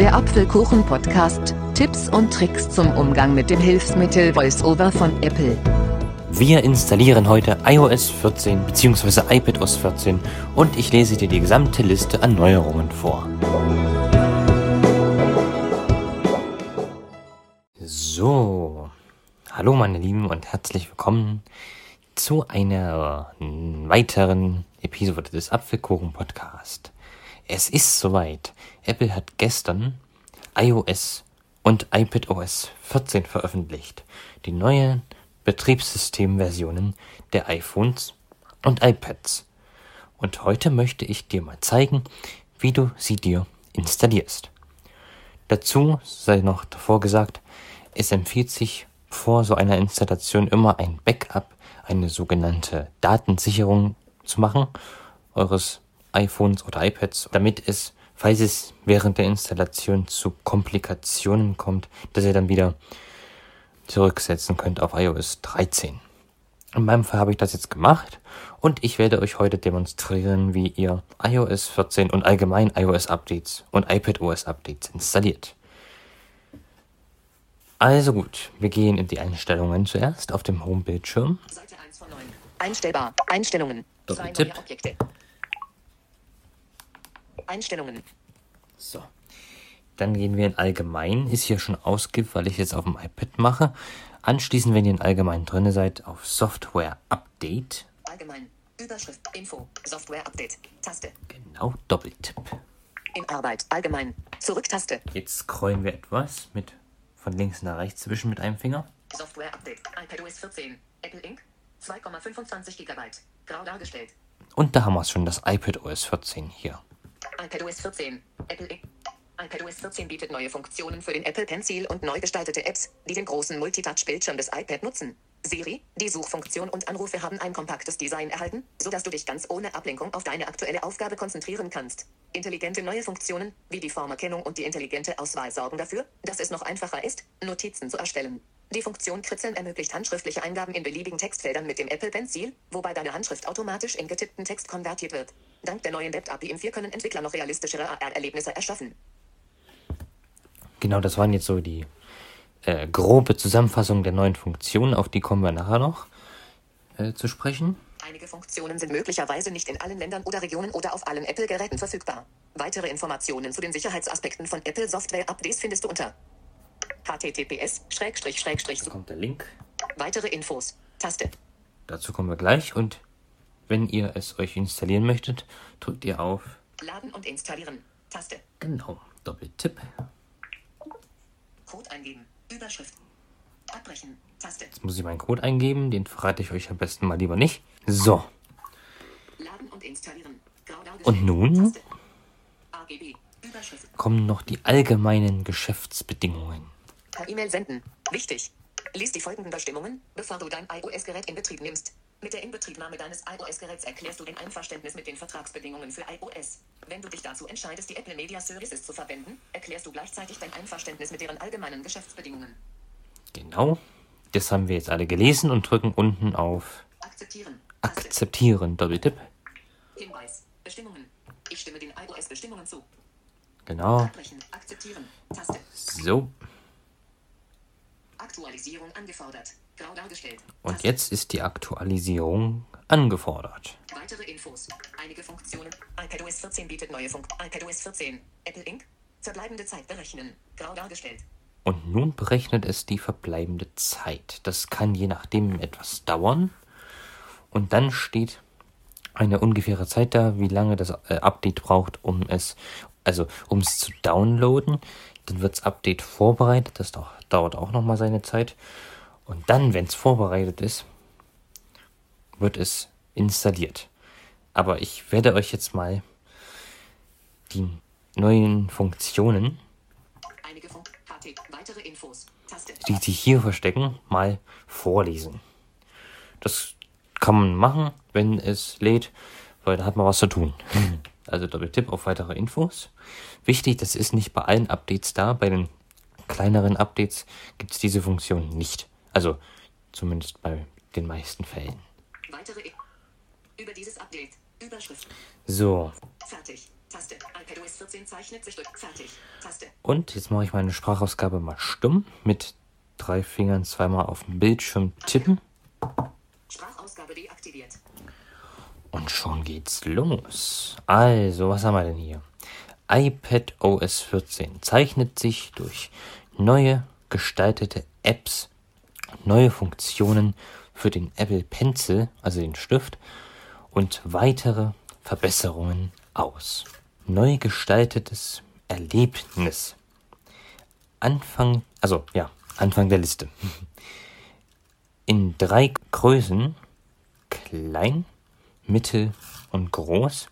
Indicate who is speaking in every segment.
Speaker 1: Der Apfelkuchen-Podcast. Tipps und Tricks zum Umgang mit dem Hilfsmittel VoiceOver von Apple.
Speaker 2: Wir installieren heute iOS 14 bzw. iPadOS 14 und ich lese dir die gesamte Liste an Neuerungen vor. So, hallo meine Lieben und herzlich willkommen zu einer weiteren Episode des Apfelkuchen Podcast. Es ist soweit. Apple hat gestern iOS und iPadOS 14 veröffentlicht. Die neuen Betriebssystemversionen der iPhones und iPads. Und heute möchte ich dir mal zeigen, wie du sie dir installierst. Dazu sei noch davor gesagt, es empfiehlt sich vor so einer Installation immer ein Backup, eine sogenannte Datensicherung zu machen eures iPhones oder iPads, damit es, falls es während der Installation zu Komplikationen kommt, dass ihr dann wieder zurücksetzen könnt auf iOS 13. In meinem Fall habe ich das jetzt gemacht und ich werde euch heute demonstrieren, wie ihr iOS 14 und allgemein iOS Updates und iPadOS Updates installiert. Also gut, wir gehen in die Einstellungen zuerst auf dem Home-Bildschirm. Seite 1 von 9.
Speaker 1: Einstellbar. Einstellungen.
Speaker 2: Doppeltipp.
Speaker 1: Einstellungen.
Speaker 2: So. Dann gehen wir in Allgemein. Ist hier schon ausgibt, weil ich jetzt auf dem iPad mache. Anschließend, wenn ihr in Allgemein drin seid, auf Software Update.
Speaker 1: Allgemein. Überschrift. Info. Software Update. Taste.
Speaker 2: Genau, Doppeltipp.
Speaker 1: In Arbeit. Allgemein. Zurück-Taste.
Speaker 2: Jetzt scrollen wir etwas mit von links nach rechts zwischen mit einem Finger.
Speaker 1: Software Update. iPadOS 14. Apple Inc. 2,25 GB. Grau dargestellt.
Speaker 2: Und da haben wir es schon, das iPadOS 14 hier
Speaker 1: iPadOS 14. Apple iPadOS 14 bietet neue Funktionen für den Apple Pencil und neu gestaltete Apps, die den großen Multitouch-Bildschirm des iPad nutzen. Siri, die Suchfunktion und Anrufe haben ein kompaktes Design erhalten, sodass du dich ganz ohne Ablenkung auf deine aktuelle Aufgabe konzentrieren kannst. Intelligente neue Funktionen, wie die Formerkennung und die intelligente Auswahl sorgen dafür, dass es noch einfacher ist, Notizen zu erstellen. Die Funktion Kritzeln ermöglicht handschriftliche Eingaben in beliebigen Textfeldern mit dem Apple Pencil, wobei deine Handschrift automatisch in getippten Text konvertiert wird. Dank der neuen Web-API im 4 können Entwickler noch realistischere AR-Erlebnisse erschaffen.
Speaker 2: Genau, das waren jetzt so die äh, grobe Zusammenfassung der neuen Funktionen, auf die kommen wir nachher noch äh, zu sprechen.
Speaker 1: Einige Funktionen sind möglicherweise nicht in allen Ländern oder Regionen oder auf allen Apple-Geräten verfügbar. Weitere Informationen zu den Sicherheitsaspekten von Apple Software Updates findest du unter https
Speaker 2: Da kommt der Link.
Speaker 1: Weitere Infos. Taste.
Speaker 2: Dazu kommen wir gleich und wenn ihr es euch installieren möchtet, drückt ihr auf
Speaker 1: Laden und installieren. Taste.
Speaker 2: Genau. Doppeltipp.
Speaker 1: Code eingeben. Überschrift. Abbrechen. Taste.
Speaker 2: Jetzt muss ich meinen Code eingeben. Den verrate ich euch am besten mal lieber nicht. So.
Speaker 1: Laden und installieren.
Speaker 2: Und nun kommen noch die allgemeinen Geschäftsbedingungen.
Speaker 1: Per E-Mail senden. Wichtig. Lies die folgenden Bestimmungen, bevor du dein iOS-Gerät in Betrieb nimmst. Mit der Inbetriebnahme deines iOS-Geräts erklärst du dein Einverständnis mit den Vertragsbedingungen für iOS. Wenn du dich dazu entscheidest, die Apple Media Services zu verwenden, erklärst du gleichzeitig dein Einverständnis mit deren allgemeinen Geschäftsbedingungen.
Speaker 2: Genau. Das haben wir jetzt alle gelesen und drücken unten auf
Speaker 1: Akzeptieren.
Speaker 2: Akzeptieren. Doppeltipp.
Speaker 1: Hinweis. Bestimmungen. Ich stimme den iOS-Bestimmungen zu.
Speaker 2: Genau.
Speaker 1: Abbrechen. Akzeptieren. Taste.
Speaker 2: So.
Speaker 1: Aktualisierung angefordert. Grau dargestellt.
Speaker 2: Und jetzt ist die Aktualisierung angefordert.
Speaker 1: Weitere Infos. Einige Funktionen. iPadOS 14 bietet neue Funktionen. iPadOS 14. Apple Inc. Verbleibende Zeit berechnen. Grau dargestellt.
Speaker 2: Und nun berechnet es die verbleibende Zeit. Das kann je nachdem etwas dauern. Und dann steht eine ungefähre Zeit da, wie lange das äh, Update braucht, um es, also um es zu downloaden. Dann wird das Update vorbereitet. Das dauert auch nochmal seine Zeit. Und dann, wenn es vorbereitet ist, wird es installiert. Aber ich werde euch jetzt mal die neuen Funktionen,
Speaker 1: Fun Infos,
Speaker 2: die sich hier verstecken, mal vorlesen. Das kann man machen, wenn es lädt, weil da hat man was zu tun. Also Doppeltipp auf weitere Infos. Wichtig, das ist nicht bei allen Updates da. Bei den kleineren Updates gibt es diese Funktion nicht. Also zumindest bei den meisten Fällen.
Speaker 1: Weitere über dieses Update. Überschrift.
Speaker 2: So.
Speaker 1: Fertig. Taste. iPadOS 14 zeichnet sich durch. Fertig. Taste.
Speaker 2: Und jetzt mache ich meine Sprachausgabe mal stumm mit drei Fingern zweimal auf dem Bildschirm tippen.
Speaker 1: Sprachausgabe deaktiviert.
Speaker 2: Und schon geht's los. Also, was haben wir denn hier? iPad OS 14 zeichnet sich durch neue gestaltete Apps, neue Funktionen für den Apple Pencil, also den Stift, und weitere Verbesserungen aus. Neu gestaltetes Erlebnis. Anfang, also ja, Anfang der Liste. In drei Größen, klein, mittel und groß,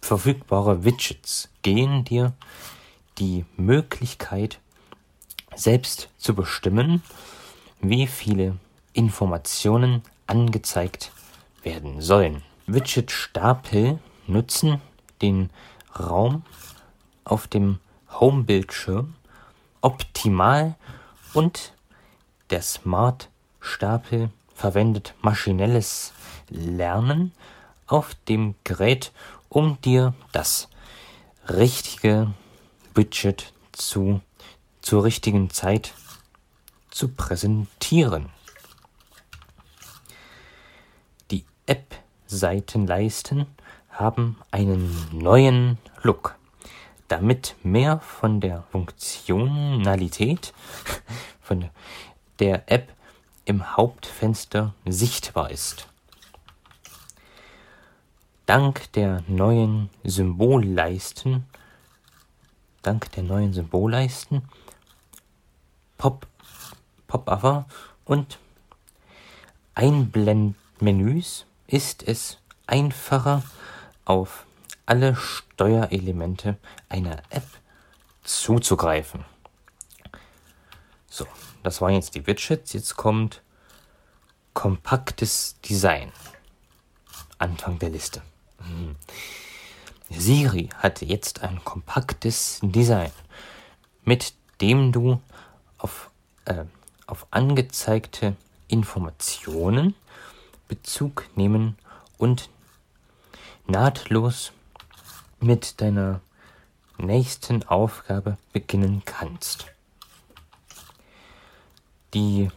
Speaker 2: verfügbare Widgets gehen dir die Möglichkeit, selbst zu bestimmen, wie viele Informationen angezeigt werden sollen. Widget-Stapel nutzen den Raum auf dem Home-Bildschirm optimal und der Smart-Stapel verwendet maschinelles Lernen auf dem Gerät, um dir das richtige Widget zu, zur richtigen Zeit zu präsentieren. Die App-Seitenleisten haben einen neuen Look, damit mehr von der Funktionalität von der App im Hauptfenster sichtbar ist. Dank der neuen Symbolleisten, dank der neuen Symbolleisten, Pop, Pop-Over und Einblendmenüs ist es einfacher, auf alle Steuerelemente einer App zuzugreifen. So, das waren jetzt die Widgets. Jetzt kommt kompaktes Design. Anfang der Liste. Mhm. Siri hat jetzt ein kompaktes Design, mit dem du auf, äh, auf angezeigte Informationen Bezug nehmen und nahtlos mit deiner nächsten Aufgabe beginnen kannst. Die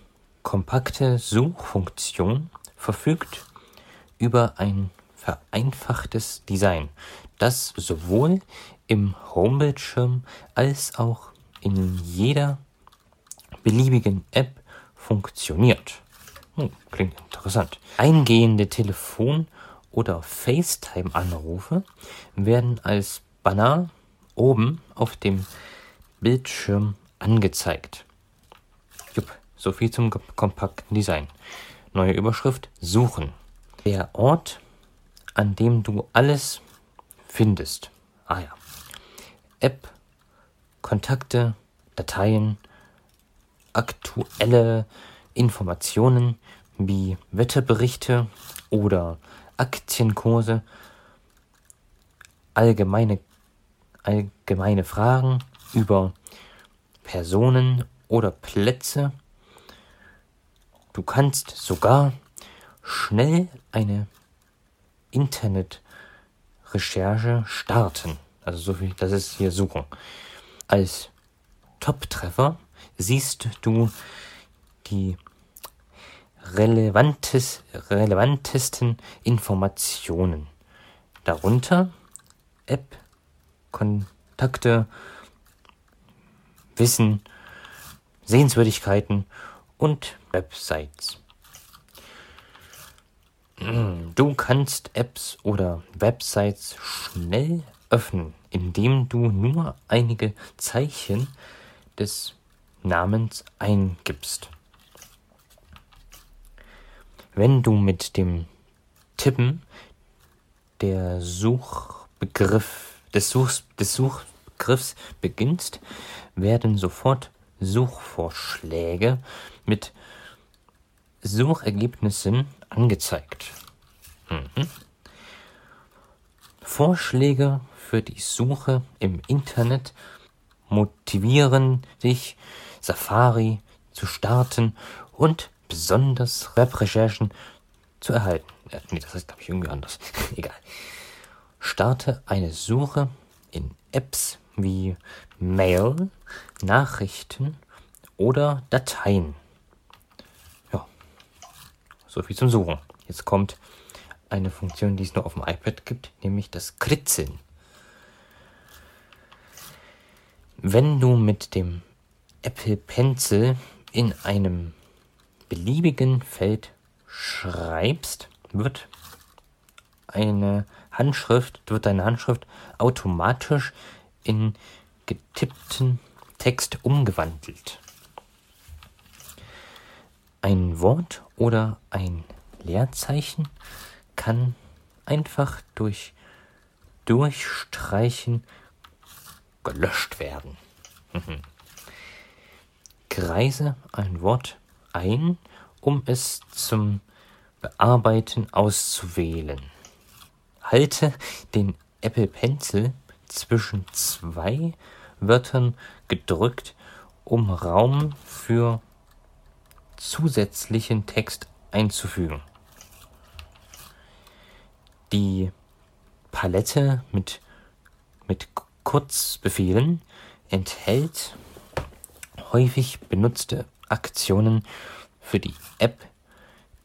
Speaker 2: kompakte Suchfunktion verfügt über ein vereinfachtes Design, das sowohl im Homebildschirm als auch in jeder beliebigen App funktioniert. Hm, klingt interessant. Eingehende Telefon- oder FaceTime-Anrufe werden als Banner oben auf dem Bildschirm angezeigt. Jupp, so viel zum kompakten Design. Neue Überschrift: Suchen. Der Ort, an dem du alles findest. Ah ja. App, Kontakte, Dateien, aktuelle Informationen wie Wetterberichte oder Aktienkurse, allgemeine, allgemeine Fragen über Personen oder Plätze. Du kannst sogar schnell eine Internetrecherche starten. Also so viel, das ist hier Suchen. Als Top-Treffer siehst du die relevantes, relevantesten Informationen. Darunter App, Kontakte, Wissen, Sehenswürdigkeiten und Websites. Du kannst Apps oder Websites schnell öffnen, indem du nur einige Zeichen des Namens eingibst. Wenn du mit dem Tippen der Suchbegriff, des, Such, des Suchbegriffs beginnst, werden sofort Suchvorschläge mit Suchergebnissen angezeigt. Mhm. Vorschläge für die Suche im Internet motivieren dich, Safari zu starten und besonders Webrecherchen zu erhalten. Äh, nee, das heißt, glaube ich, irgendwie anders. Egal. Starte eine Suche in Apps wie Mail, Nachrichten oder Dateien. So viel zum Suchen. Jetzt kommt eine Funktion, die es nur auf dem iPad gibt, nämlich das Kritzeln. Wenn du mit dem Apple Pencil in einem beliebigen Feld schreibst, wird eine Handschrift, wird deine Handschrift automatisch in getippten Text umgewandelt. Ein Wort oder ein Leerzeichen kann einfach durch Durchstreichen gelöscht werden. Kreise ein Wort ein, um es zum Bearbeiten auszuwählen. Halte den Apple Pencil zwischen zwei Wörtern gedrückt, um Raum für zusätzlichen Text einzufügen. Die Palette mit, mit Kurzbefehlen enthält häufig benutzte Aktionen für die App,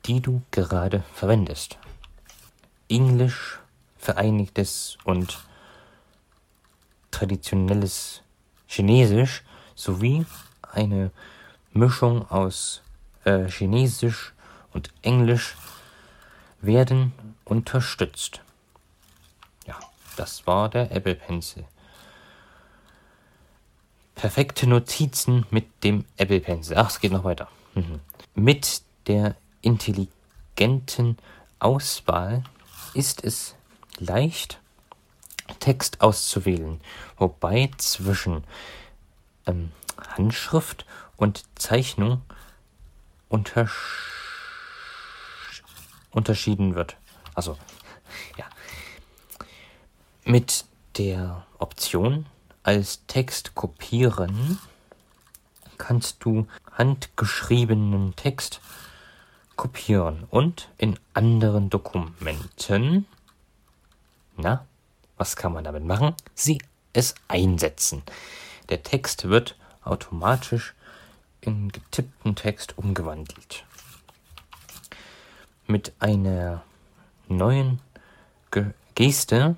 Speaker 2: die du gerade verwendest. Englisch, Vereinigtes und traditionelles Chinesisch sowie eine Mischung aus äh, Chinesisch und Englisch werden unterstützt. Ja, das war der Apple Pencil. Perfekte Notizen mit dem Apple Pencil. Ach, es geht noch weiter. Mhm. Mit der intelligenten Auswahl ist es leicht, Text auszuwählen, wobei zwischen ähm, Handschrift und Zeichnung untersch unterschieden wird. Also, ja. Mit der Option als Text kopieren kannst du handgeschriebenen Text kopieren und in anderen Dokumenten, na, was kann man damit machen? Sie es einsetzen. Der Text wird automatisch in getippten Text umgewandelt. Mit einer neuen Ge Geste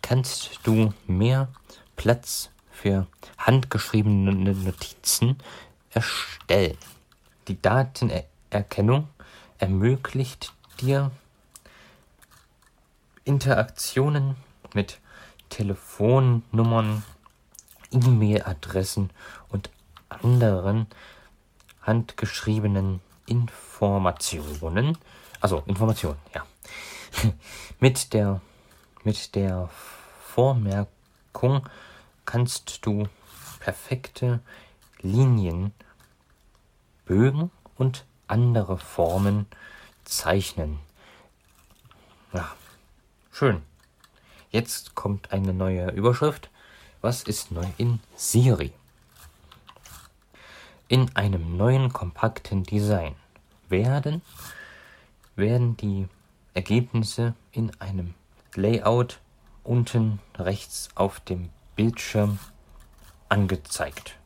Speaker 2: kannst du mehr Platz für handgeschriebene Notizen erstellen. Die Datenerkennung ermöglicht dir Interaktionen mit Telefonnummern, E-Mail-Adressen und anderen handgeschriebenen Informationen. Also Informationen, ja. mit der mit der Vormerkung kannst du perfekte Linien, Bögen und andere Formen zeichnen. Ja, schön. Jetzt kommt eine neue Überschrift. Was ist neu in Siri? In einem neuen kompakten Design werden, werden die Ergebnisse in einem Layout unten rechts auf dem Bildschirm angezeigt.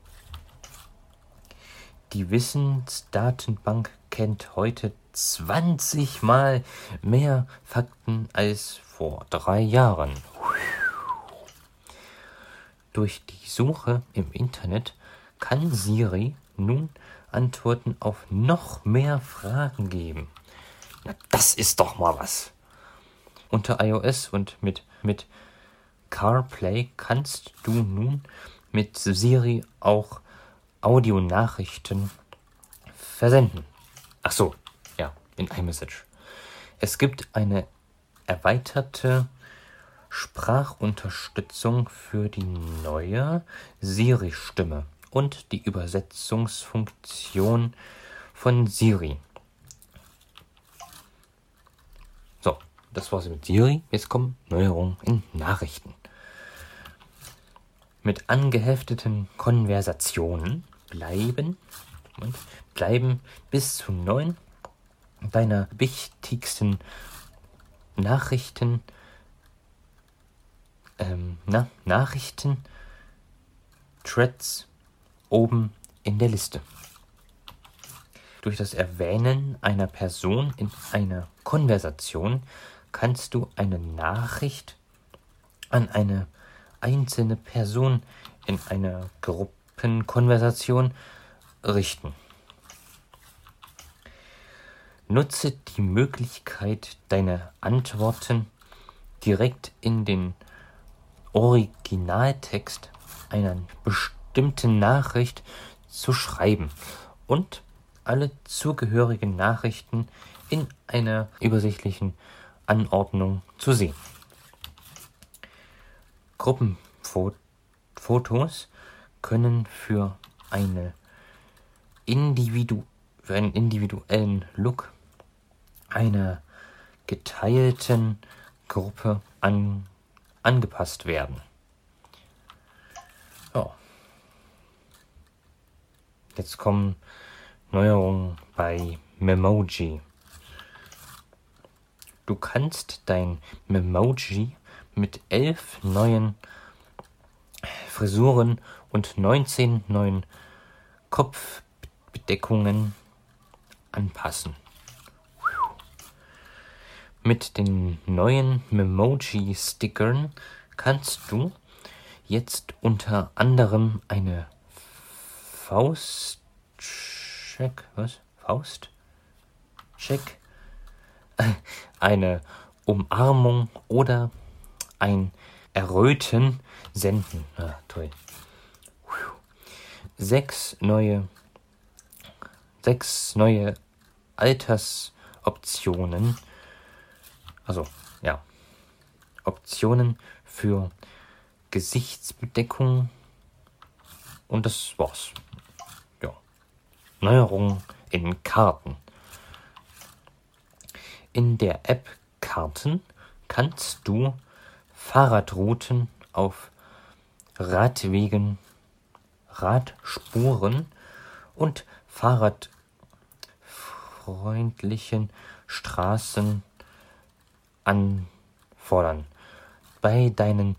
Speaker 2: Die Wissensdatenbank kennt heute 20 mal mehr Fakten als vor drei Jahren. Durch die Suche im Internet kann Siri nun Antworten auf noch mehr Fragen geben. Na, das ist doch mal was. Unter iOS und mit, mit CarPlay kannst du nun mit Siri auch Audionachrichten versenden. Ach so, ja, in iMessage. Es gibt eine erweiterte Sprachunterstützung für die neue Siri-Stimme und die Übersetzungsfunktion von Siri. So, das war's mit Siri. Jetzt kommen Neuerungen in Nachrichten. Mit angehefteten Konversationen bleiben und bleiben bis zu neun deiner wichtigsten Nachrichten ähm, na, Nachrichten, Threads oben in der Liste. Durch das Erwähnen einer Person in einer Konversation kannst du eine Nachricht an eine einzelne Person in einer Gruppenkonversation richten. Nutze die Möglichkeit, deine Antworten direkt in den Originaltext einer bestimmten Nachricht zu schreiben und alle zugehörigen Nachrichten in einer übersichtlichen Anordnung zu sehen. Gruppenfotos können für, eine Individu für einen individuellen Look einer geteilten Gruppe an, angepasst werden. Jetzt kommen Neuerungen bei Memoji. Du kannst dein Memoji mit elf neuen Frisuren und 19 neuen Kopfbedeckungen anpassen. Mit den neuen Memoji-Stickern kannst du jetzt unter anderem eine Faust Check, was? Faust? Check? Eine Umarmung oder ein Erröten senden. Ah, toll. Sechs neue, sechs neue Altersoptionen also ja, Optionen für Gesichtsbedeckung und das war's. Neuerungen in Karten. In der App Karten kannst du Fahrradrouten auf Radwegen, Radspuren und fahrradfreundlichen Straßen anfordern. Bei deinen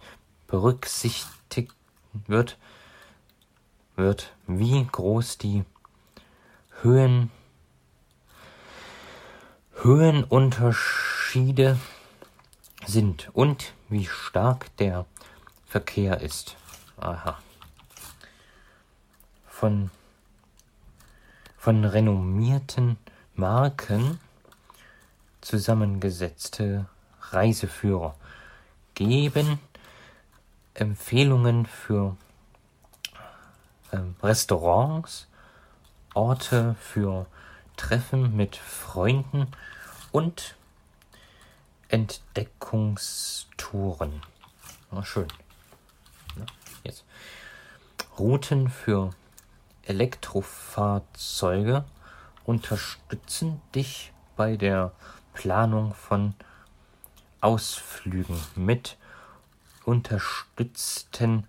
Speaker 2: berücksichtigt wird, wird wie groß die Höhen, Höhenunterschiede sind und wie stark der Verkehr ist. Aha. Von, von renommierten Marken zusammengesetzte Reiseführer geben Empfehlungen für ähm, Restaurants, Orte für Treffen mit Freunden und Entdeckungstouren. Oh, schön. Jetzt. Routen für Elektrofahrzeuge unterstützen dich bei der Planung von Ausflügen mit unterstützten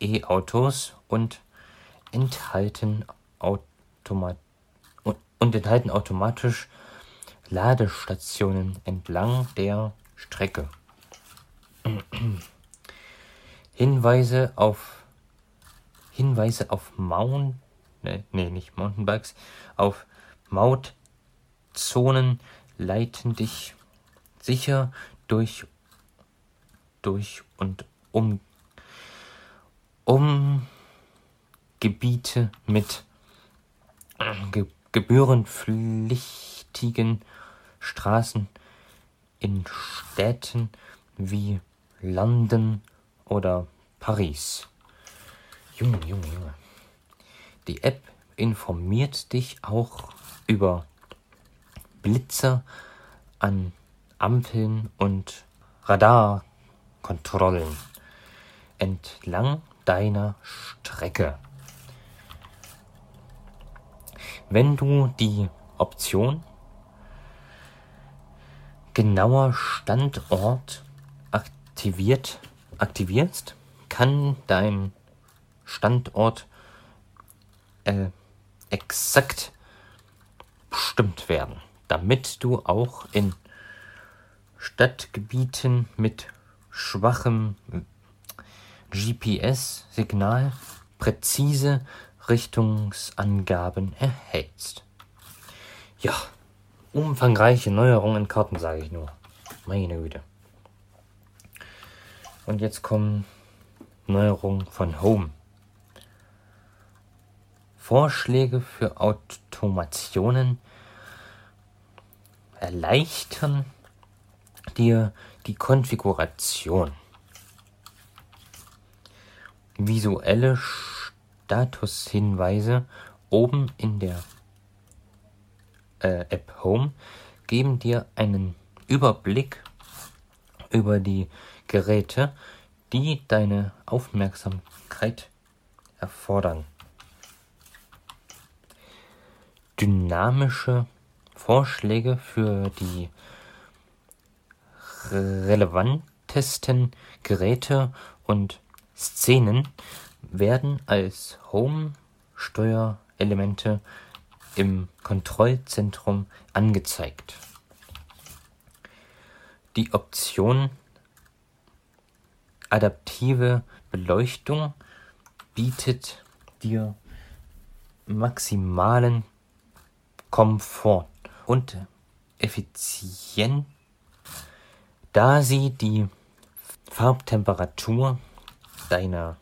Speaker 2: E-Autos und enthalten, und enthalten automatisch Ladestationen entlang der Strecke. Hinweise auf Hinweise auf Mount nee, nee, nicht Mountainbikes, auf Mautzonen leiten dich sicher durch, durch und um, um Gebiete mit ge gebührenpflichtigen Straßen in Städten wie London oder Paris. Junge, Junge, Junge. Die App informiert dich auch über Blitzer an Ampeln und Radarkontrollen entlang deiner Strecke. Wenn du die Option genauer Standort aktiviert, aktivierst, kann dein Standort äh, exakt bestimmt werden, damit du auch in Stadtgebieten mit schwachem GPS-Signal präzise Richtungsangaben erhältst. Ja, umfangreiche Neuerungen in Karten, sage ich nur. Meine Güte. Und jetzt kommen Neuerungen von Home. Vorschläge für Automationen erleichtern dir die Konfiguration. Visuelle Statushinweise oben in der äh, App Home geben dir einen Überblick über die Geräte, die deine Aufmerksamkeit erfordern. Dynamische Vorschläge für die relevantesten Geräte und Szenen werden als Home-Steuerelemente im Kontrollzentrum angezeigt. Die Option Adaptive Beleuchtung bietet dir maximalen Komfort und Effizienz, da sie die Farbtemperatur deiner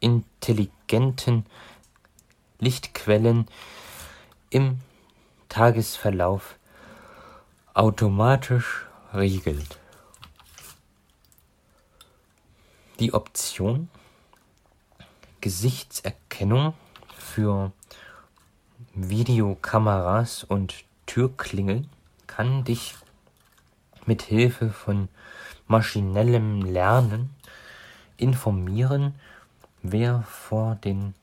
Speaker 2: intelligenten Lichtquellen im Tagesverlauf automatisch regelt. Die Option Gesichtserkennung für Videokameras und Türklingeln kann dich mit Hilfe von maschinellem Lernen informieren, wer vor den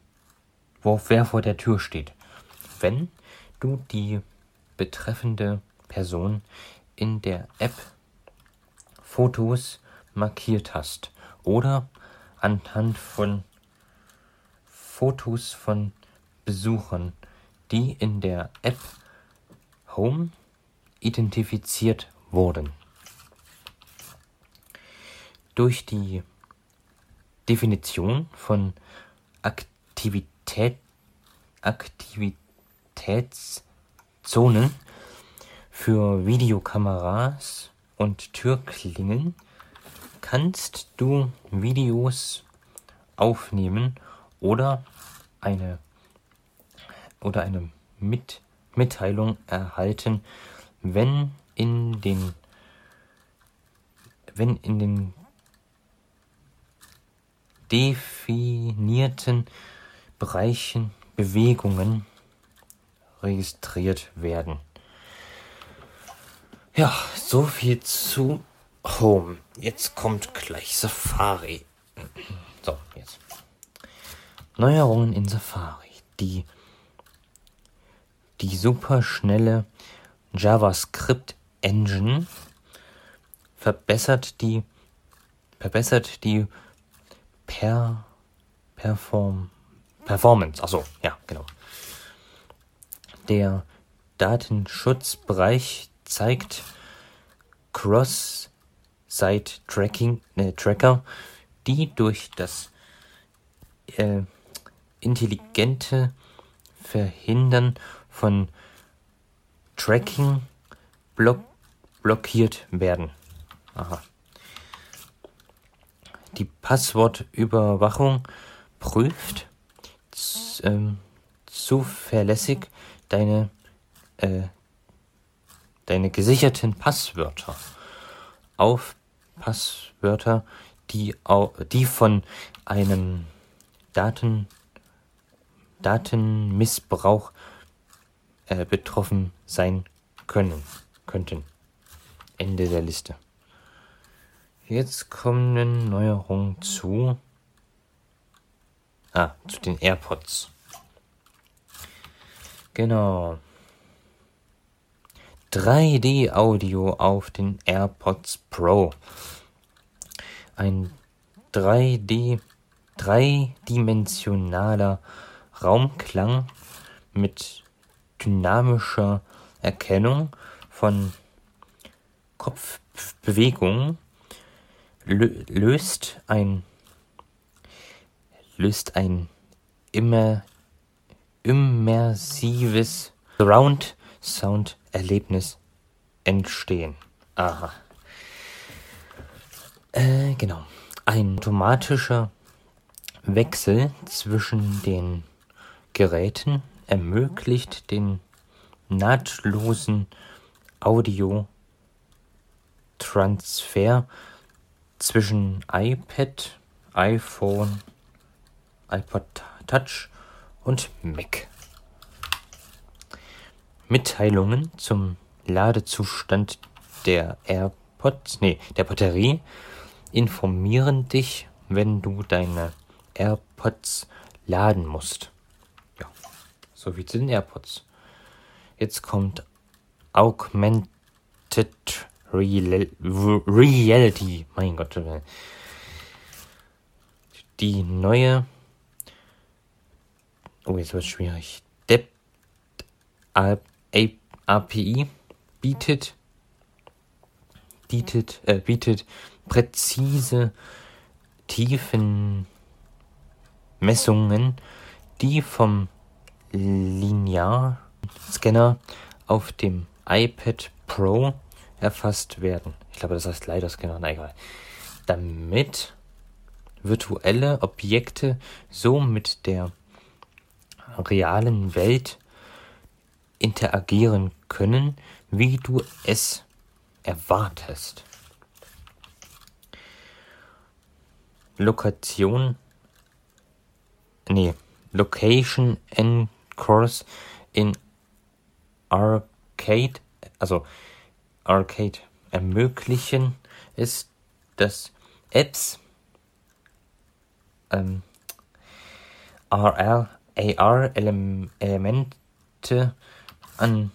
Speaker 2: wo, wer vor der Tür steht, wenn du die betreffende Person in der App Fotos markiert hast oder anhand von Fotos von Besuchern, die in der App Home identifiziert wurden. Durch die Definition von Aktivität, Aktivitätszonen für Videokameras und Türklingeln kannst du Videos aufnehmen oder eine oder eine Mit Mitteilung erhalten, wenn in den wenn in den definierten Bereichen Bewegungen registriert werden. Ja, so viel zu Home. Jetzt kommt gleich Safari. So, jetzt. Neuerungen in Safari. Die, die superschnelle JavaScript Engine verbessert die, verbessert die per, Perform, Performance. Achso, ja, genau. Der Datenschutzbereich zeigt Cross Site-Tracking, äh, Tracker, die durch das äh, intelligente Verhindern von Tracking block blockiert werden. Aha. Die Passwortüberwachung prüft ähm, zuverlässig deine, äh, deine gesicherten Passwörter auf Passwörter, die, die von einem Daten, Datenmissbrauch äh, betroffen sein können, könnten. Ende der Liste. Jetzt kommen Neuerungen zu, ah, zu den AirPods. Genau. 3D-Audio auf den AirPods Pro. Ein 3D, dreidimensionaler Raumklang mit dynamischer Erkennung von Kopfbewegungen löst ein löst ein immer immersives Surround Sound Erlebnis entstehen. Aha. Äh, genau. Ein automatischer Wechsel zwischen den Geräten ermöglicht den nahtlosen Audio-Transfer zwischen iPad, iPhone, iPod Touch und Mac. Mitteilungen zum Ladezustand der AirPods, nee, der Batterie informieren dich, wenn du deine AirPods laden musst. Ja, so wie zu den AirPods. Jetzt kommt Augmented Real Reality. Mein Gott. Die neue. Oh, jetzt wird es schwierig. Depth API bietet, bietet, äh, bietet präzise Tiefenmessungen, die vom Linearscanner auf dem iPad Pro erfasst werden. Ich glaube, das heißt leider Scanner, na egal. Damit virtuelle Objekte so mit der realen Welt interagieren können, wie du es erwartest. Lokation, nee, Location Encores in Arcade, also Arcade ermöglichen ist, dass Apps ähm, AR-Elemente an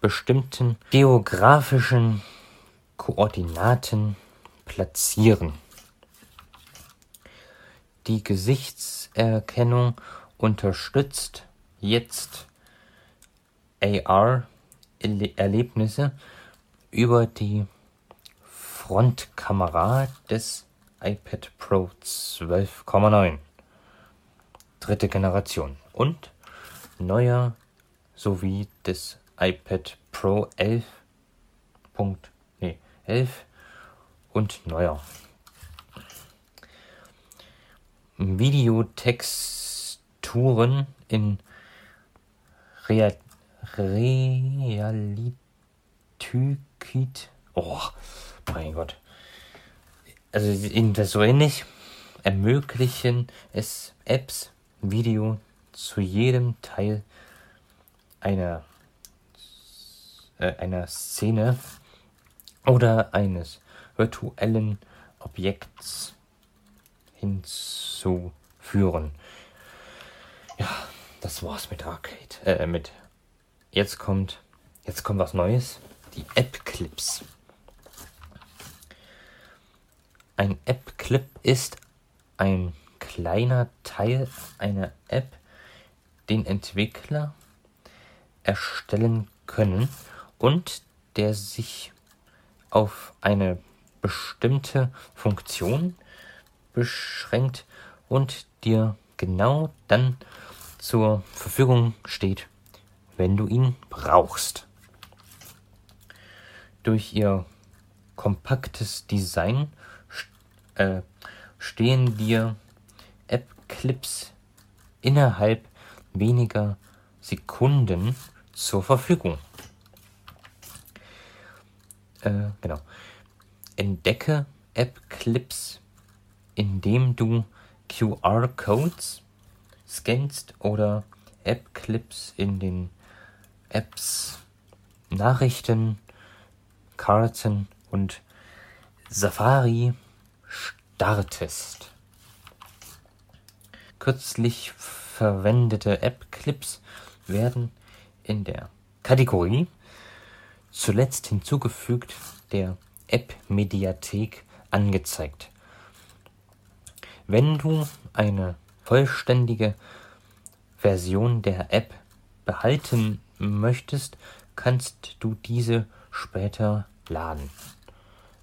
Speaker 2: bestimmten geografischen Koordinaten platzieren. Die Gesichtserkennung unterstützt jetzt AR-Erlebnisse über die Frontkamera des iPad Pro 12,9 dritte Generation und neuer sowie des iPad Pro 11. nee, 11 und neuer. Videotexturen in Real Realitykit. Oh, mein Gott. Also so ähnlich ermöglichen es Apps, Video zu jedem Teil einer, äh, einer Szene oder eines virtuellen Objekts hinzuführen. Ja, das war's mit Arcade. Äh, mit. Jetzt kommt. Jetzt kommt was Neues. Die App-Clips. Ein App-Clip ist ein kleiner Teil einer App, den Entwickler erstellen können und der sich auf eine bestimmte Funktion beschränkt und dir genau dann zur Verfügung steht, wenn du ihn brauchst. Durch ihr kompaktes Design äh, stehen dir App-Clips innerhalb weniger Sekunden zur Verfügung. Äh, genau. Entdecke App-Clips, indem du QR-Codes scannst oder App-Clips in den Apps, Nachrichten, Karten und Safari startest. Kürzlich verwendete App-Clips werden in der Kategorie zuletzt hinzugefügt der App-Mediathek angezeigt. Wenn du eine vollständige Version der App behalten möchtest, kannst du diese später laden.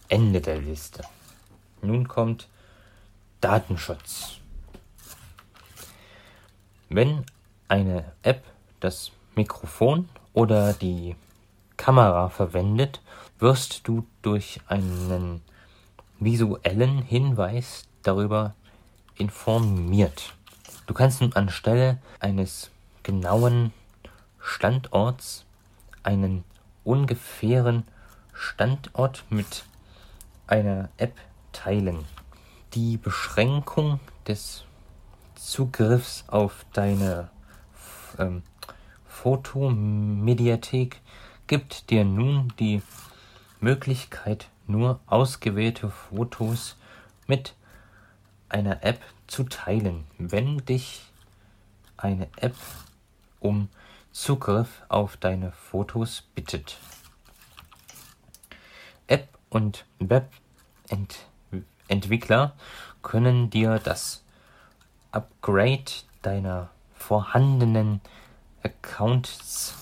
Speaker 2: Ende der Liste. nun kommt Datenschutz. Wenn eine App das Mikrofon oder die Kamera verwendet, wirst du durch einen visuellen Hinweis darüber informiert. Du kannst nun anstelle eines genauen Standorts einen ungefähren Standort mit einer App teilen. Die Beschränkung des Zugriffs auf deine ähm, Fotomediathek gibt dir nun die Möglichkeit, nur ausgewählte Fotos mit einer App zu teilen. Wenn dich eine App um Zugriff auf deine Fotos bittet. App und Webentwickler können dir das Upgrade deiner vorhandenen Accounts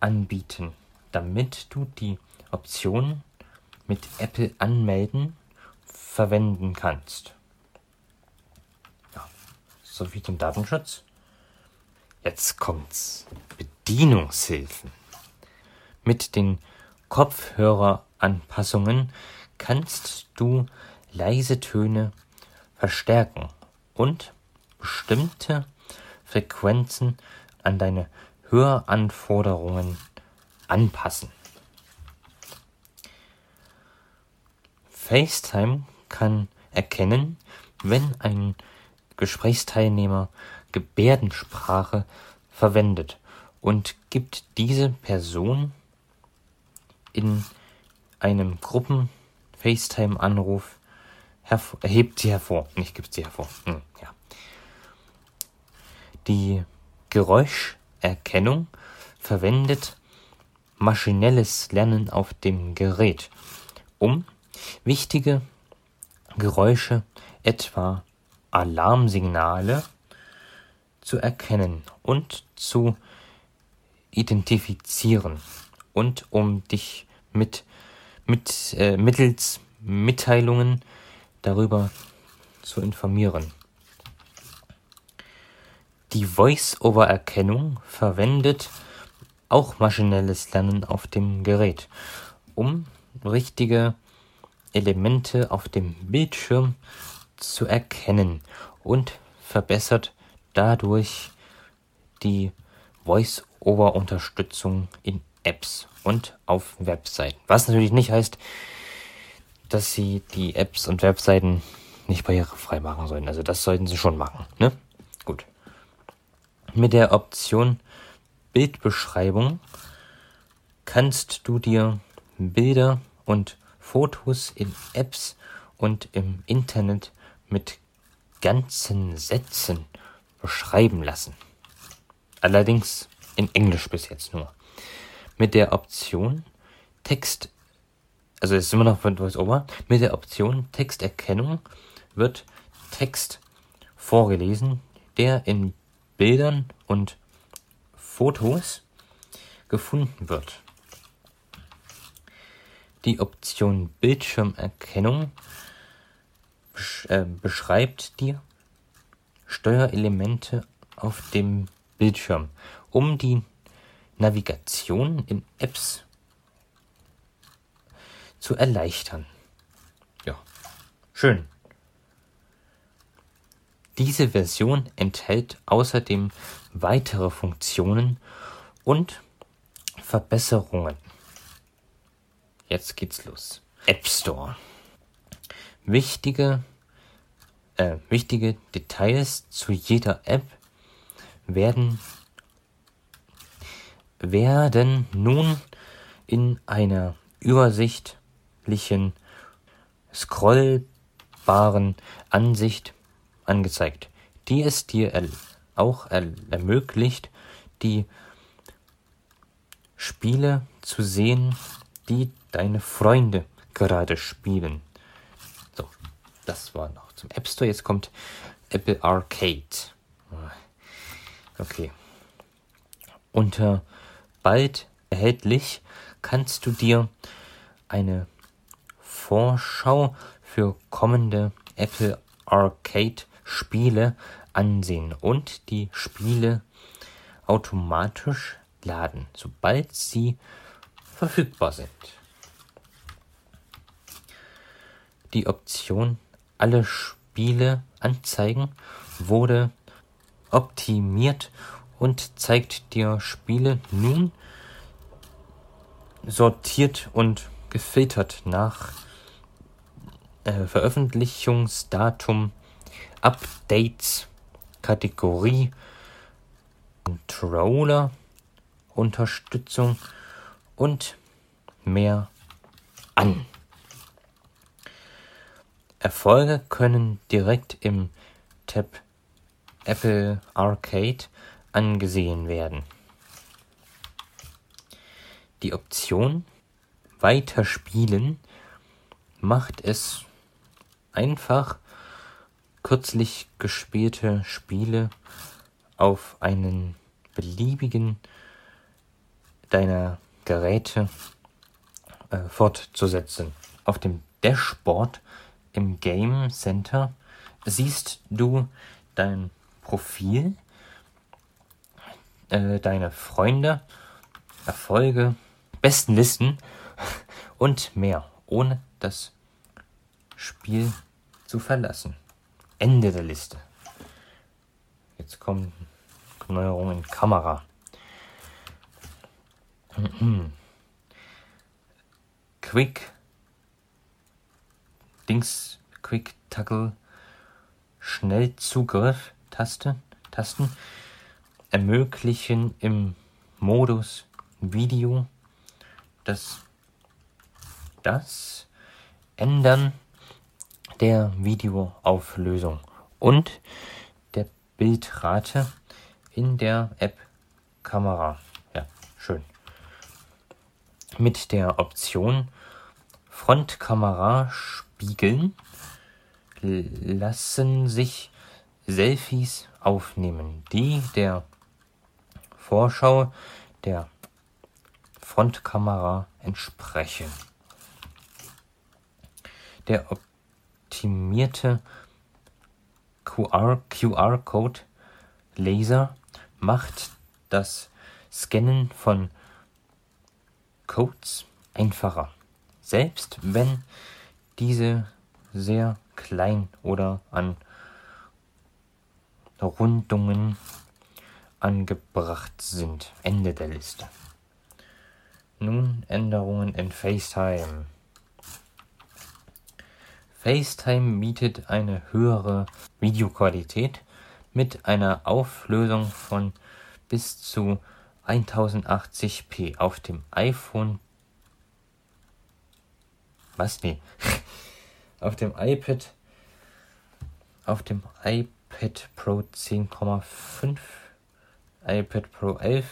Speaker 2: anbieten, damit du die Option mit Apple anmelden verwenden kannst. Ja, sowie zum Datenschutz. Jetzt kommt's. Bedienungshilfen. Mit den Kopfhöreranpassungen kannst du leise Töne verstärken und bestimmte Frequenzen an deine Höranforderungen anpassen. FaceTime kann erkennen, wenn ein Gesprächsteilnehmer Gebärdensprache verwendet und gibt diese Person in einem Gruppen-FaceTime-Anruf hebt sie hervor, nicht gibt sie hervor. Hm, ja. Die Geräuscherkennung verwendet maschinelles Lernen auf dem Gerät, um wichtige Geräusche, etwa Alarmsignale, zu erkennen und zu identifizieren und um dich mit, mit äh, mittels Mitteilungen darüber zu informieren. Die Voice-over-Erkennung verwendet auch maschinelles Lernen auf dem Gerät, um richtige Elemente auf dem Bildschirm zu erkennen und verbessert dadurch die Voice-over-Unterstützung in Apps und auf Webseiten. Was natürlich nicht heißt, dass sie die Apps und Webseiten nicht barrierefrei machen sollen. Also das sollten sie schon machen. Ne? Gut. Mit der Option Bildbeschreibung kannst du dir Bilder und Fotos in Apps und im Internet mit ganzen Sätzen beschreiben lassen. Allerdings in Englisch bis jetzt nur. Mit der Option Text, also es ist immer noch von VoiceOver, mit der Option Texterkennung wird Text vorgelesen, der in Bildern und Fotos gefunden wird. Die Option Bildschirmerkennung äh, beschreibt dir Steuerelemente auf dem Bildschirm, um die Navigation in Apps zu erleichtern. Ja, schön. Diese Version enthält außerdem weitere Funktionen und Verbesserungen. Jetzt geht's los. App Store. Wichtige äh, wichtige Details zu jeder App werden, werden nun in einer übersichtlichen, scrollbaren Ansicht angezeigt, die es dir auch er ermöglicht, die Spiele zu sehen, die deine Freunde gerade spielen. Das war noch zum App Store. Jetzt kommt Apple Arcade. Okay. Unter bald erhältlich kannst du dir eine Vorschau für kommende Apple Arcade Spiele ansehen und die Spiele automatisch laden, sobald sie verfügbar sind. Die Option Alle Spiele anzeigen wurde optimiert und zeigt dir Spiele nun sortiert und gefiltert nach äh, Veröffentlichungsdatum, Updates, Kategorie, Controller, Unterstützung und mehr an. Erfolge können direkt im Tab Apple Arcade angesehen werden. Die Option Weiterspielen macht es einfach, kürzlich gespielte Spiele auf einen beliebigen deiner Geräte äh, fortzusetzen. Auf dem Dashboard im Game Center siehst du dein Profil, äh, deine Freunde, Erfolge, besten Listen und mehr, ohne das Spiel zu verlassen. Ende der Liste. Jetzt kommen Neuerungen in Kamera. Quick Dings Quick Tackle Schnellzugriff Taste Tasten ermöglichen im Modus Video das, das Ändern der Videoauflösung und der Bildrate in der App Kamera. Ja, schön. Mit der Option Frontkamera spiegeln lassen sich Selfies aufnehmen, die der Vorschau der Frontkamera entsprechen. Der optimierte QR-Code QR Laser macht das Scannen von Codes einfacher, selbst wenn diese sehr klein oder an Rundungen angebracht sind. Ende der Liste. Nun Änderungen in FaceTime. FaceTime bietet eine höhere Videoqualität mit einer Auflösung von bis zu 1080p auf dem iPhone. Was? Nee. auf dem iPad. Auf dem iPad Pro 10,5 iPad Pro 11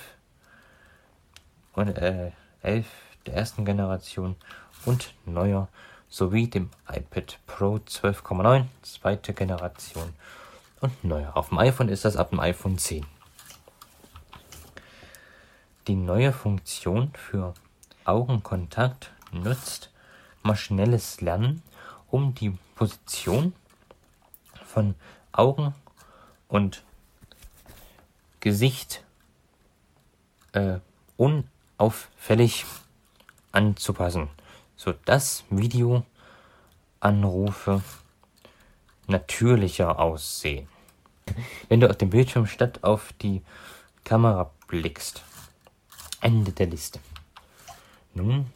Speaker 2: und äh, 11 der ersten Generation und neuer sowie dem iPad Pro 12,9 zweite Generation und neuer. Auf dem iPhone ist das ab dem iPhone 10. Die neue Funktion für Augenkontakt nutzt maschinelles Lernen, um die Position von Augen und Gesicht äh, unauffällig anzupassen, sodass Videoanrufe natürlicher aussehen. Wenn du auf dem Bildschirm statt auf die Kamera blickst. Ende der Liste. Nun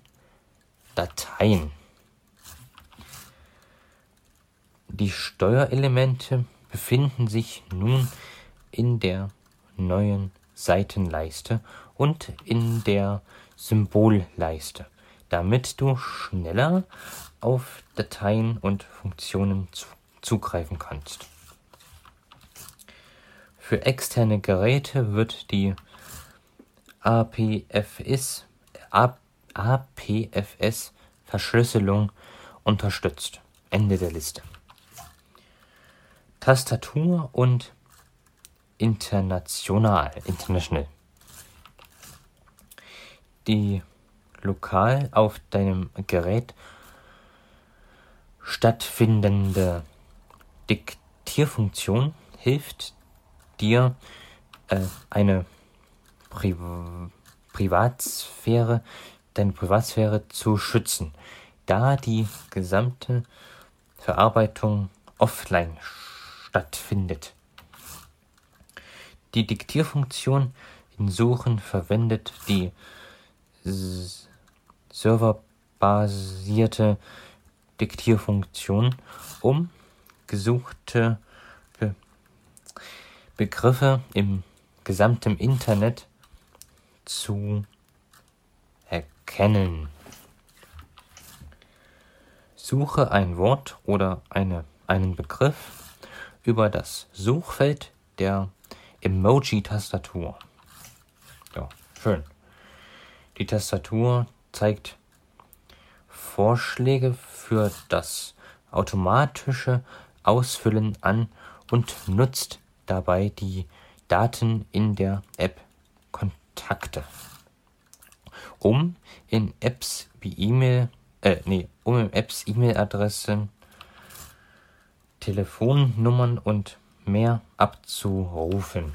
Speaker 2: Dateien. Die Steuerelemente befinden sich nun in der neuen Seitenleiste und in der Symbolleiste, damit du schneller auf Dateien und Funktionen zu zugreifen kannst. Für externe Geräte wird die APFS, APFS Verschlüsselung unterstützt. Ende der Liste. Tastatur und international, international. Die lokal auf deinem Gerät stattfindende Diktierfunktion hilft dir, äh, eine Pri Privatsphäre, deine Privatsphäre zu schützen, da die gesamte Verarbeitung offline stattfindet. Die Diktierfunktion in Suchen verwendet die serverbasierte Diktierfunktion, um gesuchte Be Begriffe im gesamten Internet zu erkennen. Suche ein Wort oder eine, einen Begriff über das Suchfeld der Emoji-Tastatur. Ja, schön. Die Tastatur zeigt Vorschläge für das automatische Ausfüllen an und nutzt dabei die Daten in der App Kontakte, um in Apps wie E-Mail, äh, nee, um in Apps E-Mail-Adressen, Telefonnummern und mehr abzurufen.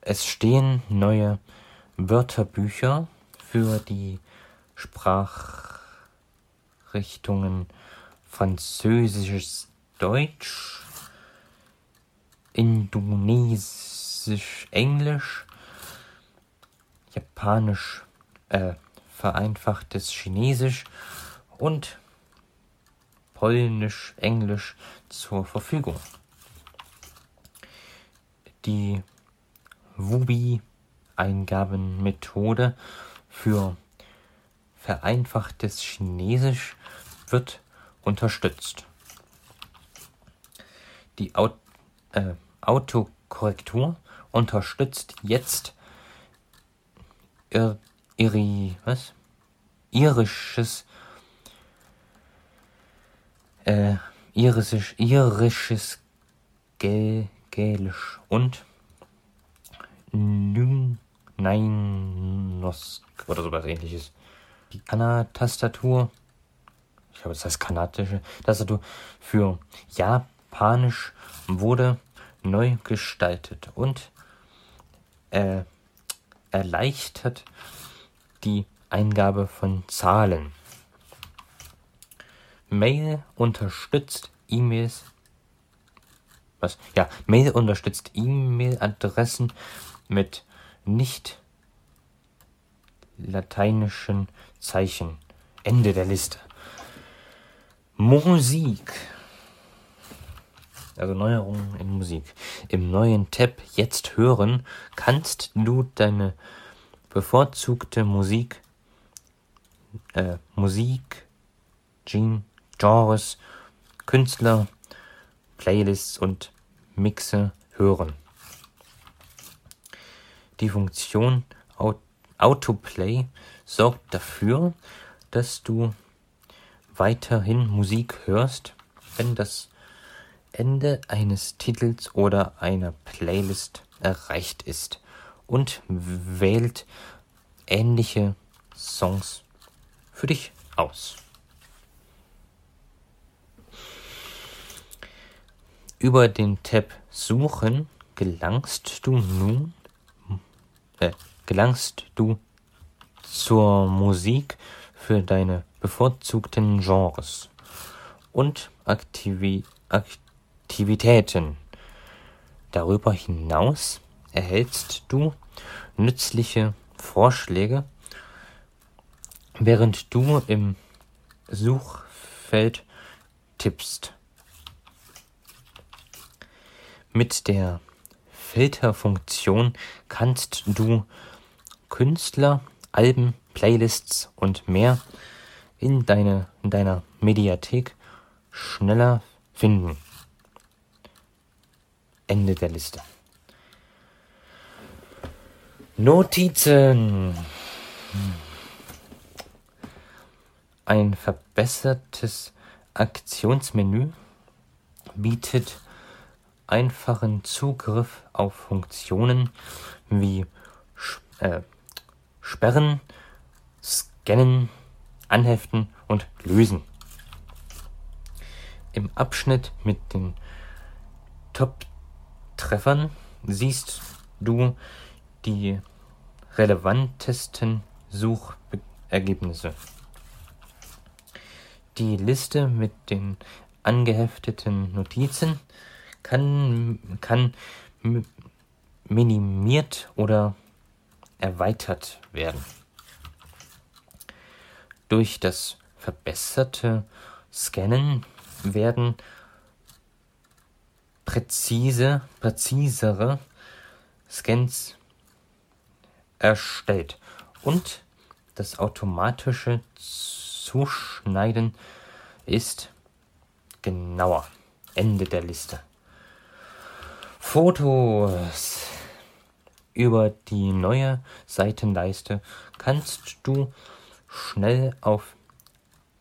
Speaker 2: Es stehen neue Wörterbücher für die Sprachrichtungen Französisch, Deutsch, Indonesisch, Englisch, Japanisch, äh, vereinfachtes Chinesisch und Polnisch, Englisch zur Verfügung. Die Wubi-Eingabenmethode für vereinfachtes Chinesisch wird unterstützt. Die Aut äh, Autokorrektur unterstützt jetzt ir iri was? irisches äh, irisches irisches Gäl Gälisch und Nynainos oder sowas ähnliches. Die Kana-Tastatur, ich glaube, das heißt kanadische Tastatur, für Japanisch wurde neu gestaltet und äh, erleichtert die Eingabe von Zahlen. Mail unterstützt E-Mails. Was? Ja, Mail unterstützt E-Mail-Adressen mit nicht lateinischen Zeichen. Ende der Liste. Musik. Also Neuerungen in Musik. Im neuen Tab Jetzt hören kannst du deine bevorzugte Musik, äh, Musik, Gen Genres, Künstler, Playlists und Mixe hören. Die Funktion Autoplay sorgt dafür, dass du weiterhin Musik hörst, wenn das Ende eines Titels oder einer Playlist erreicht ist und wählt ähnliche Songs für dich aus. Über den Tab Suchen gelangst du nun äh, gelangst du zur Musik für deine bevorzugten Genres und Aktivi Aktivitäten. Darüber hinaus erhältst du nützliche Vorschläge, während du im Suchfeld tippst. Mit der Filterfunktion kannst du Künstler, Alben, Playlists und mehr in, deine, in deiner Mediathek schneller finden. Ende der Liste. Notizen. Ein verbessertes Aktionsmenü bietet einfachen Zugriff auf Funktionen wie äh, Sperren, Scannen, Anheften und lösen. Im Abschnitt mit den Top-Treffern siehst du die relevantesten Suchergebnisse. Die Liste mit den angehefteten Notizen kann, kann minimiert oder erweitert werden. Durch das verbesserte Scannen werden präzise, präzisere Scans erstellt und das automatische Zuschneiden ist genauer. Ende der Liste. Fotos. Über die neue Seitenleiste kannst du schnell auf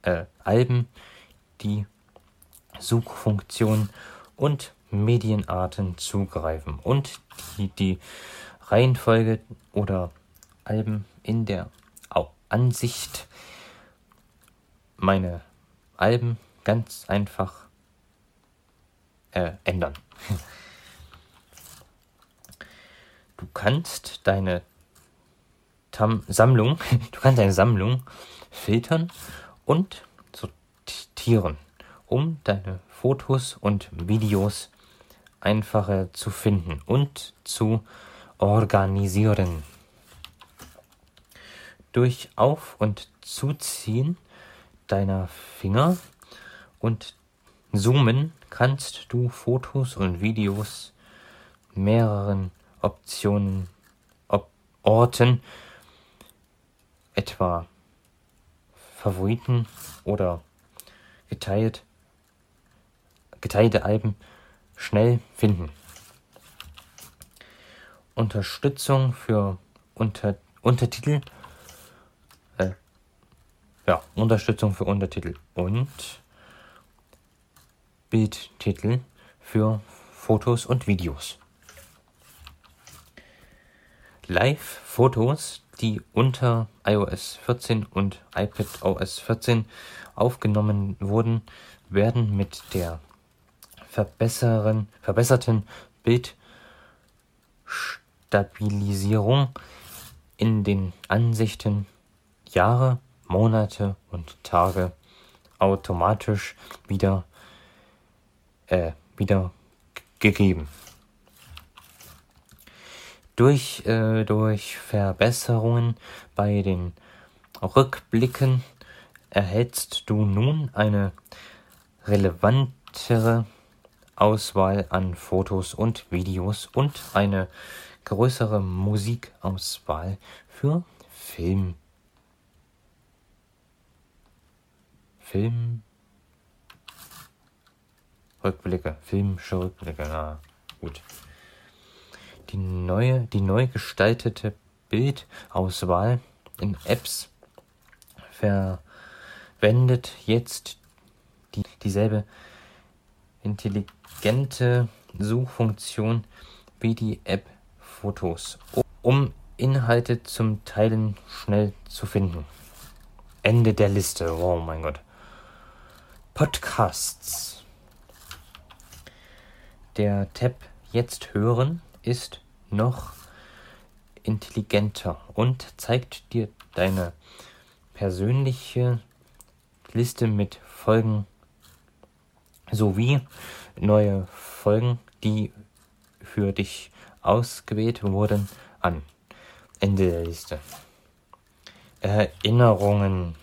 Speaker 2: äh, Alben die Suchfunktion und Medienarten zugreifen und die, die Reihenfolge oder Alben in der Ansicht meine Alben ganz einfach äh, ändern. Du kannst deine Tam Sammlung, du kannst deine Sammlung filtern und sortieren, um deine Fotos und Videos einfacher zu finden und zu organisieren. Durch Auf- und Zuziehen deiner Finger und Zoomen kannst du Fotos und Videos mehreren Optionen, Op Orten, etwa Favoriten oder geteilt, geteilte Alben, schnell finden. Unterstützung für Unter Untertitel, äh, ja, Unterstützung für Untertitel und Bildtitel für Fotos und Videos. Live-Fotos, die unter iOS 14 und iPadOS 14 aufgenommen wurden, werden mit der verbesserten Bildstabilisierung in den Ansichten Jahre, Monate und Tage automatisch wieder, äh, wieder gegeben. Durch, äh, durch Verbesserungen bei den Rückblicken erhältst du nun eine relevantere Auswahl an Fotos und Videos und eine größere Musikauswahl für Film. Film. Rückblicke, filmische Rückblicke, ja, gut. Die neue, die neu gestaltete Bildauswahl in Apps verwendet jetzt die, dieselbe intelligente Suchfunktion wie die App Fotos, um Inhalte zum Teilen schnell zu finden. Ende der Liste. Oh mein Gott. Podcasts. Der Tab Jetzt hören ist noch intelligenter und zeigt dir deine persönliche Liste mit Folgen sowie neue Folgen, die für dich ausgewählt wurden, an. Ende der Liste. Erinnerungen.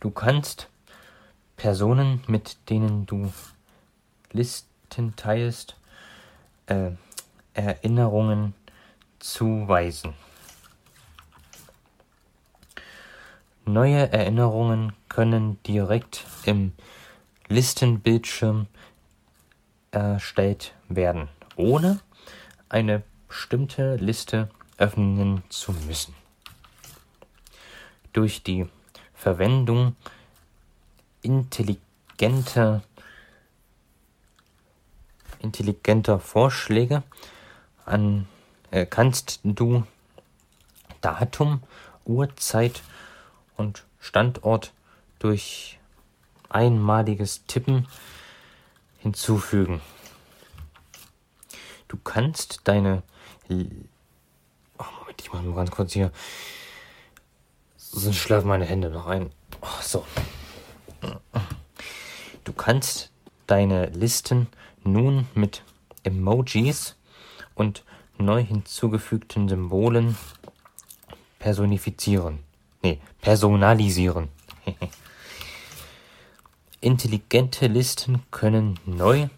Speaker 2: Du kannst Personen, mit denen du Listen teilst, äh, Erinnerungen zuweisen. Neue Erinnerungen können direkt im Listenbildschirm erstellt werden, ohne eine bestimmte Liste öffnen zu müssen. Durch die Verwendung intelligenter intelligenter Vorschläge an, äh, kannst du Datum, Uhrzeit und Standort durch einmaliges Tippen hinzufügen. Du kannst deine. Oh, Moment, ich mache nur ganz kurz hier. Sonst schlafen meine Hände noch ein. Oh, so. Du kannst deine Listen nun mit Emojis und neu hinzugefügten Symbolen personifizieren. Nee, personalisieren. Intelligente Listen können neu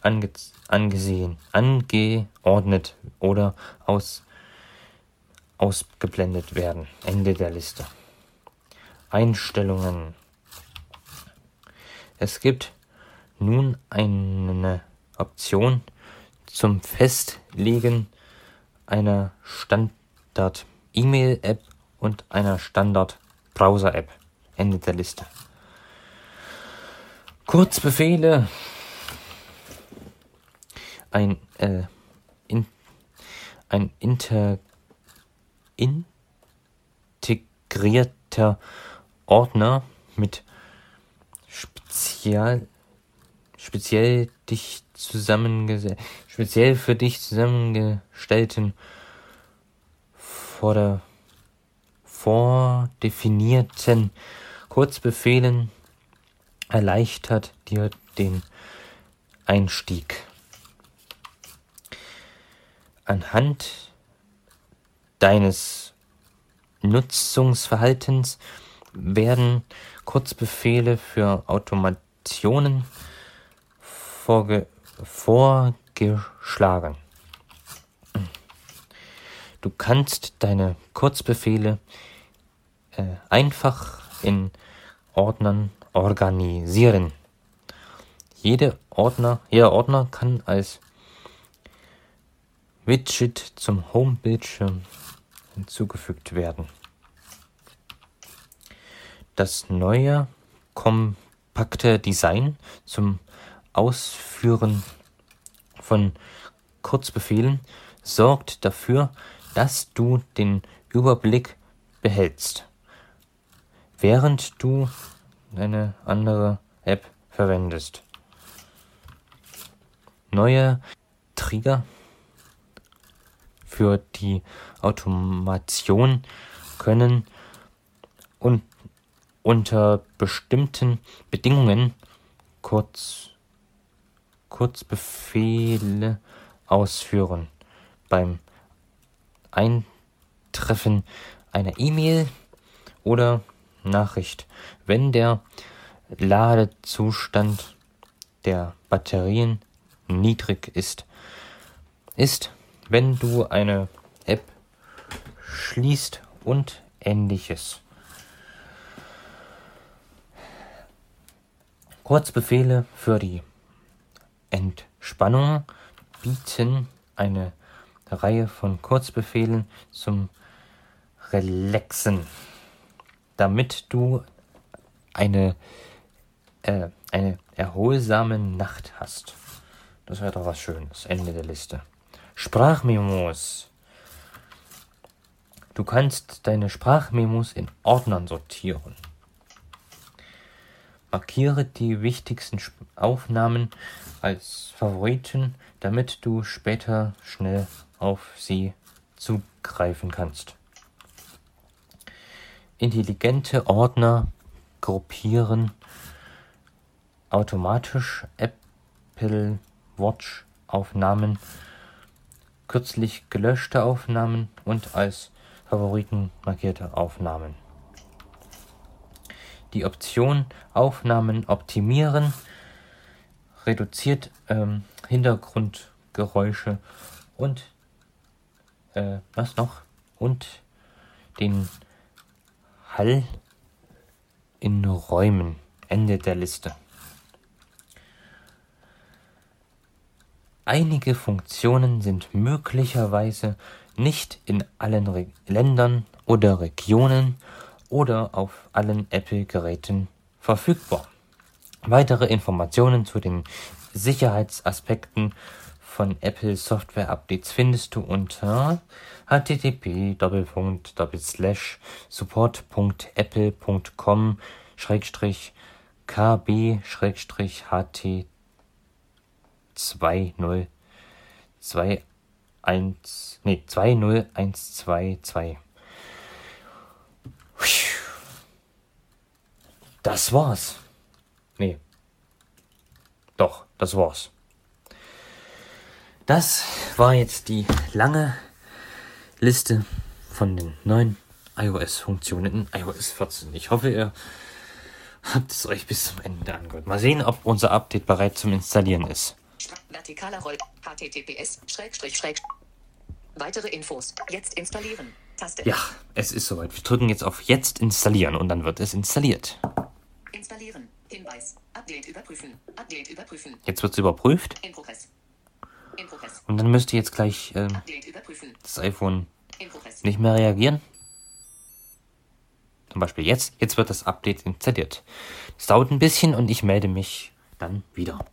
Speaker 2: ange angesehen, angeordnet oder aus ausgeblendet werden. Ende der Liste. Einstellungen. Es gibt nun eine Option zum Festlegen einer Standard-E-Mail-App und einer Standard-Browser-App. Ende der Liste. Kurzbefehle. Ein, äh, in, ein inter, integrierter Ordner mit spezial, speziell dich zusammengesetzt, speziell für dich zusammengestellten vor der vordefinierten Kurzbefehlen erleichtert dir den Einstieg. Anhand deines Nutzungsverhaltens werden Kurzbefehle für Automationen vorge vorgeschlagen. Du kannst deine Kurzbefehle äh, einfach in Ordnern organisieren. Jede Ordner, jeder Ordner kann als Widget zum Home-Bildschirm hinzugefügt werden. Das neue kompakte Design zum Ausführen von Kurzbefehlen sorgt dafür, dass du den Überblick behältst, während du eine andere App verwendest. Neue Trigger für die Automation können und unter bestimmten Bedingungen kurz, Kurzbefehle ausführen. Beim Eintreffen einer E-Mail oder Nachricht, wenn der Ladezustand der Batterien niedrig ist, ist, wenn du eine App schließt und ähnliches. Kurzbefehle für die Entspannung bieten eine Reihe von Kurzbefehlen zum Relaxen damit du eine, äh, eine erholsame Nacht hast. Das wäre doch was Schönes. Ende der Liste. Sprachmemos. Du kannst deine Sprachmemos in Ordnern sortieren. Markiere die wichtigsten Aufnahmen als Favoriten, damit du später schnell auf sie zugreifen kannst. Intelligente Ordner gruppieren automatisch Apple Watch Aufnahmen, kürzlich gelöschte Aufnahmen und als Favoriten markierte Aufnahmen. Die Option Aufnahmen optimieren reduziert ähm, Hintergrundgeräusche und äh, was noch? Und den Hall in Räumen. Ende der Liste. Einige Funktionen sind möglicherweise nicht in allen Re Ländern oder Regionen oder auf allen Apple-Geräten verfügbar. Weitere Informationen zu den Sicherheitsaspekten von Apple Software Updates findest du unter http support.apple.com kb ht 20 21 nee 20122 Das war's. Nee. Doch, das war's. Das war jetzt die lange Liste von den neuen iOS-Funktionen in iOS 14. Ich hoffe, ihr habt es euch bis zum Ende angehört. Mal sehen, ob unser Update bereit zum Installieren ist.
Speaker 1: Vertikaler Roll. HTTPS. Schrägstrich, Schräg. Weitere Infos. Jetzt installieren. Taste.
Speaker 2: Ja, es ist soweit. Wir drücken jetzt auf Jetzt installieren und dann wird es installiert.
Speaker 1: Installieren. Hinweis. Update überprüfen. Update überprüfen.
Speaker 2: Jetzt wird es überprüft.
Speaker 1: In Progress. In Progress.
Speaker 2: Und dann müsste jetzt gleich
Speaker 1: überprüfen.
Speaker 2: das iPhone nicht mehr reagieren. Zum Beispiel jetzt. Jetzt wird das Update installiert. Es dauert ein bisschen und ich melde mich dann wieder.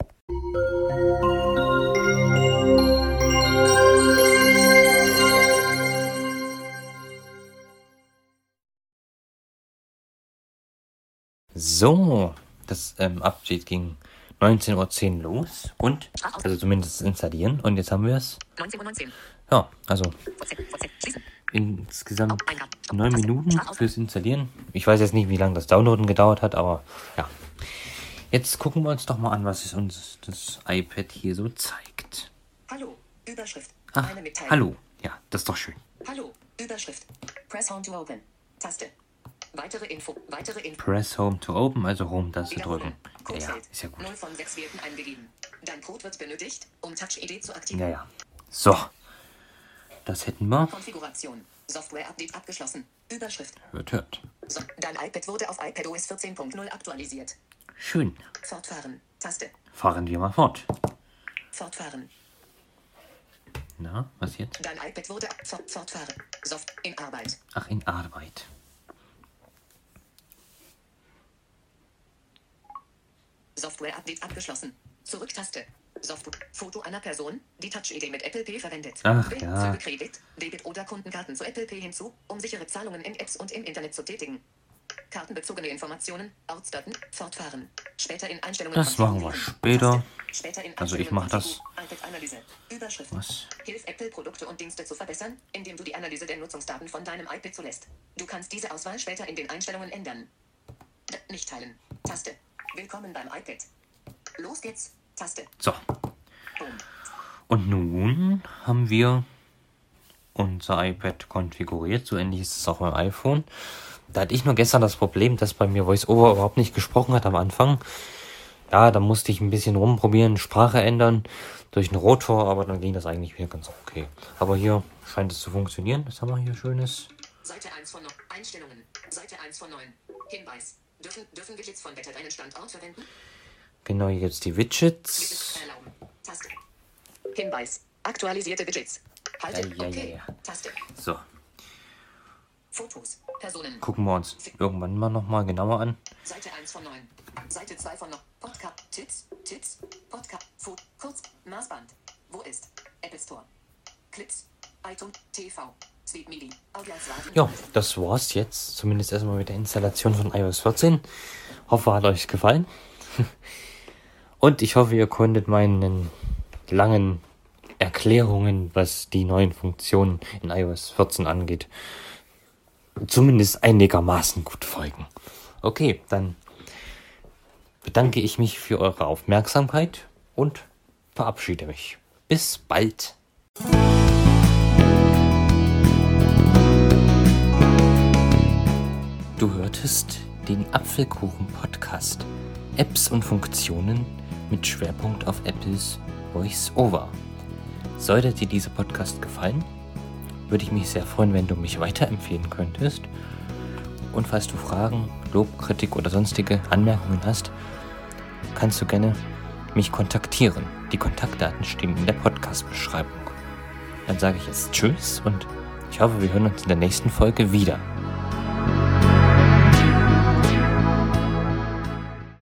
Speaker 2: So, das ähm, Update ging 19.10 Uhr los und, also zumindest installieren und jetzt haben wir es.
Speaker 1: 19.19 Uhr.
Speaker 2: Ja, also insgesamt
Speaker 1: Eingaben. Stopp.
Speaker 2: neun
Speaker 1: Taste.
Speaker 2: Minuten
Speaker 1: Start aus.
Speaker 2: fürs Installieren. Ich weiß jetzt nicht, wie lange das Downloaden gedauert hat, aber ja. Jetzt gucken wir uns doch mal an, was uns das iPad hier so zeigt.
Speaker 1: Hallo. Überschrift.
Speaker 2: Ach, hallo. Ja, das ist doch schön.
Speaker 1: Hallo. Überschrift. Press Home to open. Taste. Weitere Info. Weitere Info.
Speaker 2: Press Home to Open, also Home-Taste drücken. Ja, ja,
Speaker 1: Codefeld.
Speaker 2: ist ja gut.
Speaker 1: 0 von 6 Werten eingegeben. Dein Code wird benötigt, um Touch-ID zu aktivieren.
Speaker 2: Ja, ja. So. Das hätten wir.
Speaker 1: Konfiguration. Software-Update abgeschlossen. Überschrift.
Speaker 2: Hört, hört.
Speaker 1: So, dein iPad wurde auf iPadOS 14.0 aktualisiert.
Speaker 2: Schön.
Speaker 1: Fortfahren. Taste.
Speaker 2: Fahren wir mal fort.
Speaker 1: Fortfahren.
Speaker 2: Na, was jetzt?
Speaker 1: Dein iPad wurde fort, fortfahren. Soft in Arbeit.
Speaker 2: Ach, in Arbeit.
Speaker 1: Software-Update abgeschlossen. Zurücktaste. Software. Foto einer Person, die Touch-ID mit Apple Pay verwendet.
Speaker 2: Ach, ja.
Speaker 1: Füge Kredit, Debit oder Kundenkarten zu Apple Pay hinzu, um sichere Zahlungen in Apps und im Internet zu tätigen. Kartenbezogene Informationen, Ortsdaten, fortfahren. Später in Einstellungen
Speaker 2: Das machen wir später. Also ich
Speaker 1: Einstellungen
Speaker 2: mach das. Was?
Speaker 1: Hilf Apple Produkte und Dienste zu verbessern, indem du die Analyse der Nutzungsdaten von deinem iPad zulässt. Du kannst diese Auswahl später in den Einstellungen ändern. Nicht teilen. Taste. Willkommen beim iPad. Los geht's. Taste.
Speaker 2: So. Und nun haben wir unser iPad konfiguriert. So ähnlich ist es auch beim iPhone. Da hatte ich nur gestern das Problem, dass bei mir VoiceOver überhaupt nicht gesprochen hat am Anfang. Ja, da musste ich ein bisschen rumprobieren, Sprache ändern durch einen Rotor, aber dann ging das eigentlich wieder ganz okay. Aber hier scheint es zu funktionieren. Was haben wir hier Schönes?
Speaker 1: Seite 1 von 9. Einstellungen. Seite 1 von 9. Hinweis. Dürfen, dürfen Widgets von Wetter deinen Standort verwenden?
Speaker 2: Genau, hier gibt's die
Speaker 1: Widgets. Taste. Hinweis. Aktualisierte Widgets. Halte.
Speaker 2: Ja, ja,
Speaker 1: okay.
Speaker 2: ja, ja.
Speaker 1: Taste.
Speaker 2: So,
Speaker 1: Fotos. Personen.
Speaker 2: gucken wir uns irgendwann mal nochmal genauer an.
Speaker 1: Seite 1 von 9. Seite 2 von 9. Podcast. Tipps. Tipps. Podcast. Foto. Kurz. Maßband. Wo ist? Apple Store. Clips. iTunes. TV.
Speaker 2: Ja, das war's jetzt. Zumindest erstmal mit der Installation von iOS 14. Hoffe, hat euch gefallen. Und ich hoffe, ihr konntet meinen langen Erklärungen, was die neuen Funktionen in iOS 14 angeht, zumindest einigermaßen gut folgen. Okay, dann bedanke ich mich für eure Aufmerksamkeit und verabschiede mich. Bis bald. Du hörtest den Apfelkuchen-Podcast. Apps und Funktionen mit Schwerpunkt auf Apples Voice-Over. Sollte dir dieser Podcast gefallen, würde ich mich sehr freuen, wenn du mich weiterempfehlen könntest. Und falls du Fragen, Lob, Kritik oder sonstige Anmerkungen hast, kannst du gerne mich kontaktieren. Die Kontaktdaten stehen in der Podcast-Beschreibung. Dann sage ich jetzt Tschüss und ich hoffe, wir hören uns in der nächsten Folge wieder.